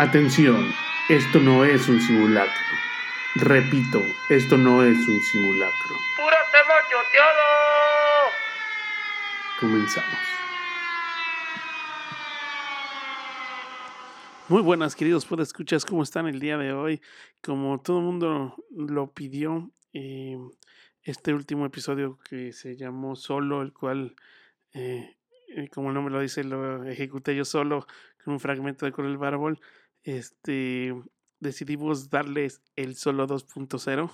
Atención, esto no es un simulacro. Repito, esto no es un simulacro. ¡Pura tema choteado! Comenzamos. Muy buenas, queridos escuchas, ¿cómo están el día de hoy? Como todo el mundo lo pidió, eh, este último episodio que se llamó Solo, el cual, eh, eh, como el nombre lo dice, lo ejecuté yo solo con un fragmento de Corel Barbol este, decidimos darles el solo 2.0,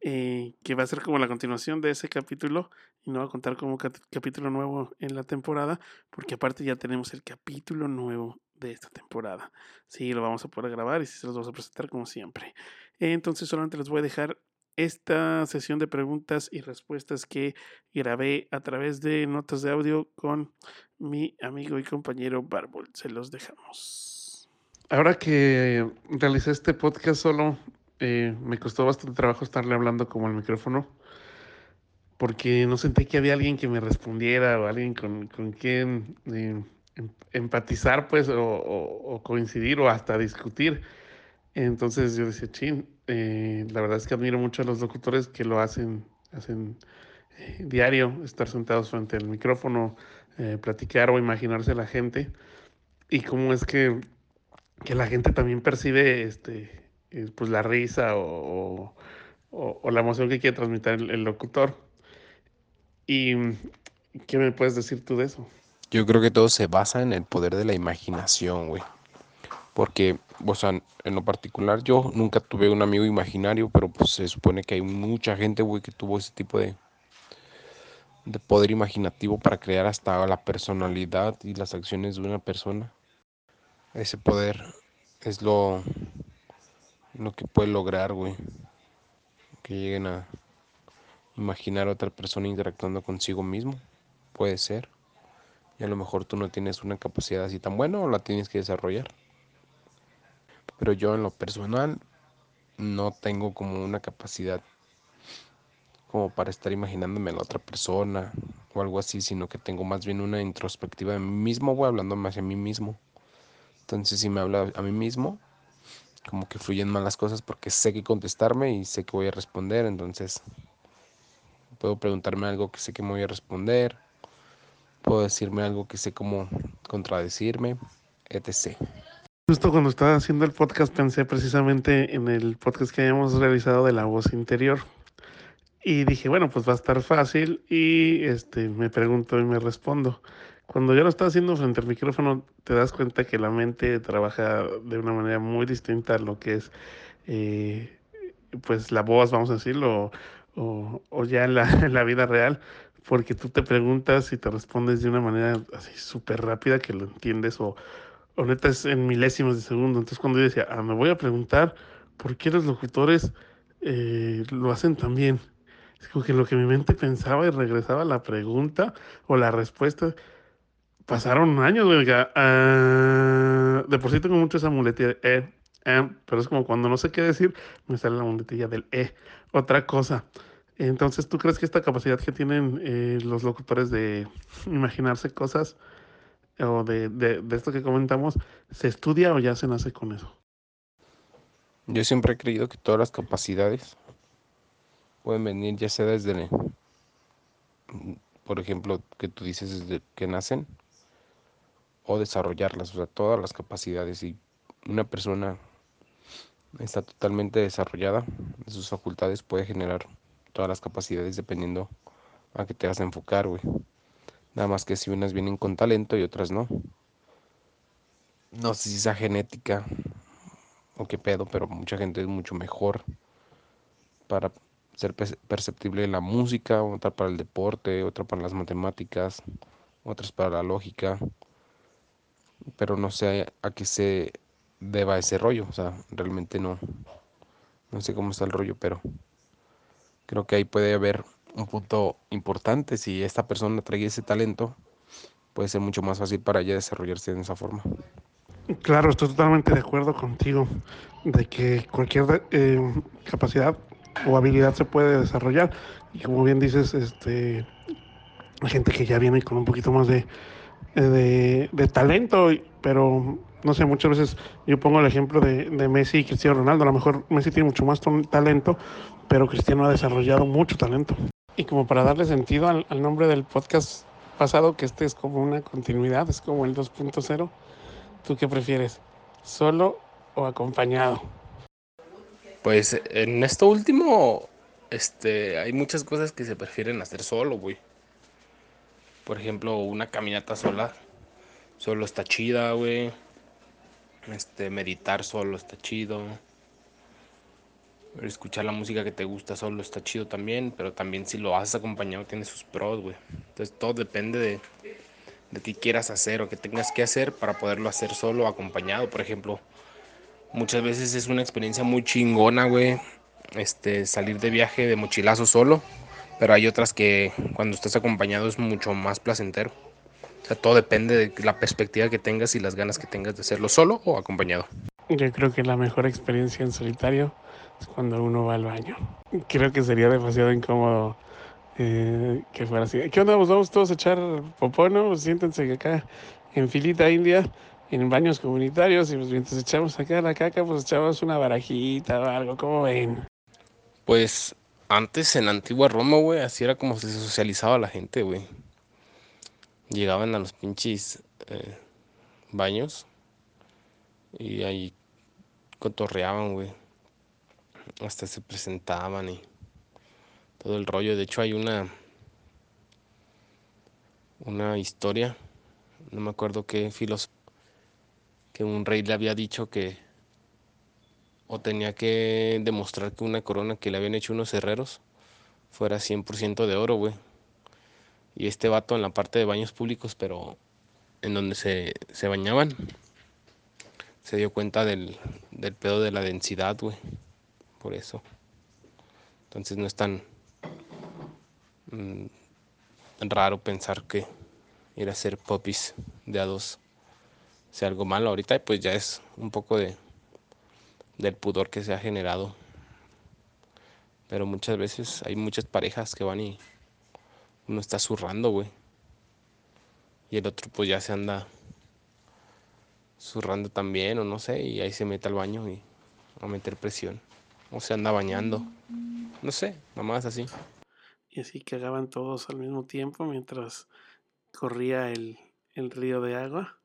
eh, que va a ser como la continuación de ese capítulo y no va a contar como capítulo nuevo en la temporada, porque aparte ya tenemos el capítulo nuevo de esta temporada. Sí, lo vamos a poder grabar y sí se los vamos a presentar como siempre. Entonces solamente les voy a dejar esta sesión de preguntas y respuestas que grabé a través de notas de audio con mi amigo y compañero Barbol. Se los dejamos. Ahora que realicé este podcast solo, eh, me costó bastante trabajo estarle hablando como el micrófono, porque no sentí que había alguien que me respondiera o alguien con, quien eh, em, empatizar, pues, o, coincidir o hasta discutir. Entonces yo decía, chin, eh, la verdad es que admiro mucho a los locutores que lo hacen, hacen diario, estar sentados frente al micrófono, platicar o imaginarse a la gente. Y cómo es que que la gente también percibe este, eh, pues la risa o, la emoción que quiere transmitir el, locutor. ¿Y qué me puedes decir tú de eso? Yo creo que todo se basa en el poder de la imaginación, güey. Porque, o sea, en lo particular yo nunca tuve un amigo imaginario, pero pues se supone que hay mucha gente, güey, que tuvo ese tipo de, de poder imaginativo para crear hasta la personalidad y las acciones de una persona. Ese poder es lo, lo que puede lograr, güey. Que lleguen a imaginar a otra persona interactuando consigo mismo. Puede ser. Y a lo mejor tú no tienes una capacidad así tan buena o la tienes que desarrollar. Pero yo en lo personal no tengo como una capacidad como para estar imaginándome a la otra persona o algo así, sino que tengo más bien una introspectiva de mí mismo, voy hablando más de mí mismo. Entonces si me habla a mí mismo, como que fluyen mal las cosas porque sé que contestarme y sé que voy a responder, entonces puedo preguntarme algo que sé que me voy a responder, puedo decirme algo que sé cómo contradecirme, etc. Justo cuando estaba haciendo el podcast pensé precisamente en el podcast que habíamos realizado de la voz interior. Y dije, bueno, pues va a estar fácil y este me pregunto y me respondo. Cuando ya lo estás haciendo frente al micrófono, te das cuenta que la mente trabaja de una manera muy distinta a lo que es, eh, pues, la voz, vamos a decirlo, o, ya en la, en la, vida real, porque tú te preguntas y te respondes de una manera así súper rápida que lo entiendes, o, o neta es en milésimos de segundo. Entonces, cuando yo decía, ah, me voy a preguntar por qué los locutores eh, lo hacen tan bien. Es como que lo que mi mente pensaba y regresaba la pregunta o la respuesta pasaron años, güey. Uh, de por sí tengo mucho esa muletilla de eh, eh, pero es como cuando no sé qué decir, me sale la muletilla del eh. Otra cosa. Entonces, ¿tú crees que esta capacidad que tienen eh, los locutores de imaginarse cosas o de, de, de, esto que comentamos, se estudia o ya se nace con eso? Yo siempre he creído que todas las capacidades pueden venir ya sea desde, por ejemplo, que tú dices desde que nacen, o desarrollarlas, o sea, todas las capacidades. Y una persona está totalmente desarrollada de sus facultades, puede generar todas las capacidades dependiendo a qué te vas a enfocar, güey. Nada más que si unas vienen con talento y otras no. No sé si sea genética o qué pedo, pero mucha gente es mucho mejor para ser perceptible en la música, otra para el deporte, otra para las matemáticas, otras para la lógica, pero no sé a qué se deba ese rollo, o sea, realmente no, no sé cómo está el rollo, pero creo que ahí puede haber un punto importante, si esta persona trae ese talento, puede ser mucho más fácil para ella desarrollarse de esa forma. Claro, estoy totalmente de acuerdo contigo de que cualquier eh, capacidad o habilidad se puede desarrollar y como bien dices, este, hay gente que ya viene con un poquito más de de, de talento, pero no sé, muchas veces yo pongo el ejemplo de, Messi y Cristiano Ronaldo. A lo mejor Messi tiene mucho más talento, pero Cristiano ha desarrollado mucho talento. Y como para darle sentido al, al nombre del podcast pasado, que este es como una continuidad, es como el 2.0, ¿tú qué prefieres? ¿Solo o acompañado? Pues en esto último, este, hay muchas cosas que se prefieren hacer solo, güey. Por ejemplo, una caminata sola, solo está chida, güey. Este, meditar solo está chido. Escuchar la música que te gusta solo está chido también, pero también si lo haces acompañado tiene sus pros, güey. Entonces todo depende de, de qué quieras hacer o qué tengas que hacer para poderlo hacer solo o acompañado. Por ejemplo, Muchas veces es una experiencia muy chingona, güey. Este, salir de viaje de mochilazo solo. Pero hay otras que cuando estás acompañado es mucho más placentero. O sea, todo depende de la perspectiva que tengas y las ganas que tengas de hacerlo solo o acompañado. Yo creo que la mejor experiencia en solitario es cuando uno va al baño. Creo que sería demasiado incómodo eh, que fuera así. ¿Qué onda? vamos todos a echar popó, ¿no? Siéntense acá en filita india en baños comunitarios y pues mientras echamos acá la caca, pues echamos una barajita o algo, como ven? Pues antes en antigua Roma, güey, así era como se socializaba la gente, güey. Llegaban a los pinches eh, baños y ahí cotorreaban, güey. Hasta se presentaban y todo el rollo. De hecho hay una una historia, no me acuerdo qué filósofo que un rey le había dicho que o tenía que demostrar que una corona que le habían hecho unos herreros fuera 100% de oro, güey. Y este vato en la parte de baños públicos, pero en donde se, se bañaban, se dio cuenta del, del pedo de la densidad, güey. Por eso. Entonces no es tan mm, raro pensar que ir a hacer popis de a dos sea algo malo ahorita, pues ya es un poco de del pudor que se ha generado. Pero muchas veces hay muchas parejas que van y uno está zurrando, güey. Y el otro pues ya se anda zurrando también, o no sé, y ahí se mete al baño y a meter presión. O se anda bañando. No sé, nomás así. Y así cagaban todos al mismo tiempo mientras corría el, el río de agua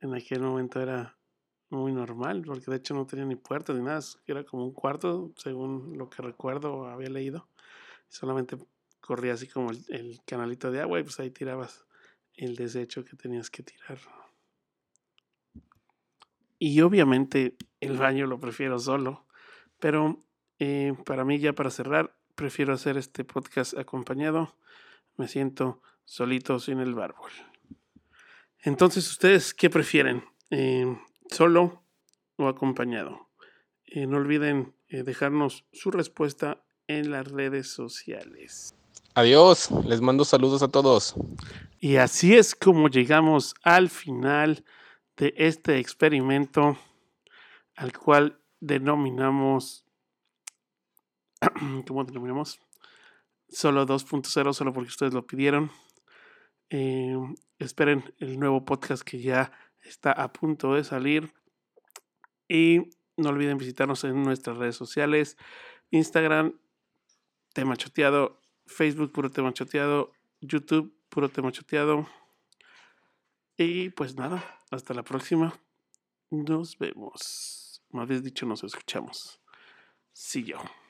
en aquel momento era muy normal, porque de hecho no tenía ni puertas ni nada, era como un cuarto, según lo que recuerdo había leído. Solamente corría así como el, canalito de agua y pues ahí tirabas el desecho que tenías que tirar. Y obviamente el baño lo prefiero solo, pero eh, para mí ya para cerrar, prefiero hacer este podcast acompañado. Me siento solito sin el bárbol. Entonces, ¿ustedes qué prefieren? Eh, ¿Solo o acompañado? Eh, no olviden eh, dejarnos su respuesta en las redes sociales. Adiós, les mando saludos a todos. Y así es como llegamos al final de este experimento al cual denominamos, ¿cómo denominamos? Solo 2.0, solo porque ustedes lo pidieron. Esperen el nuevo podcast que ya está a punto de salir. Y no olviden visitarnos en nuestras redes sociales. Instagram, tema choteado. Facebook, puro tema choteado. YouTube, puro tema choteado. Y pues nada, hasta la próxima. Nos vemos. Más bien dicho, nos escuchamos. Yo.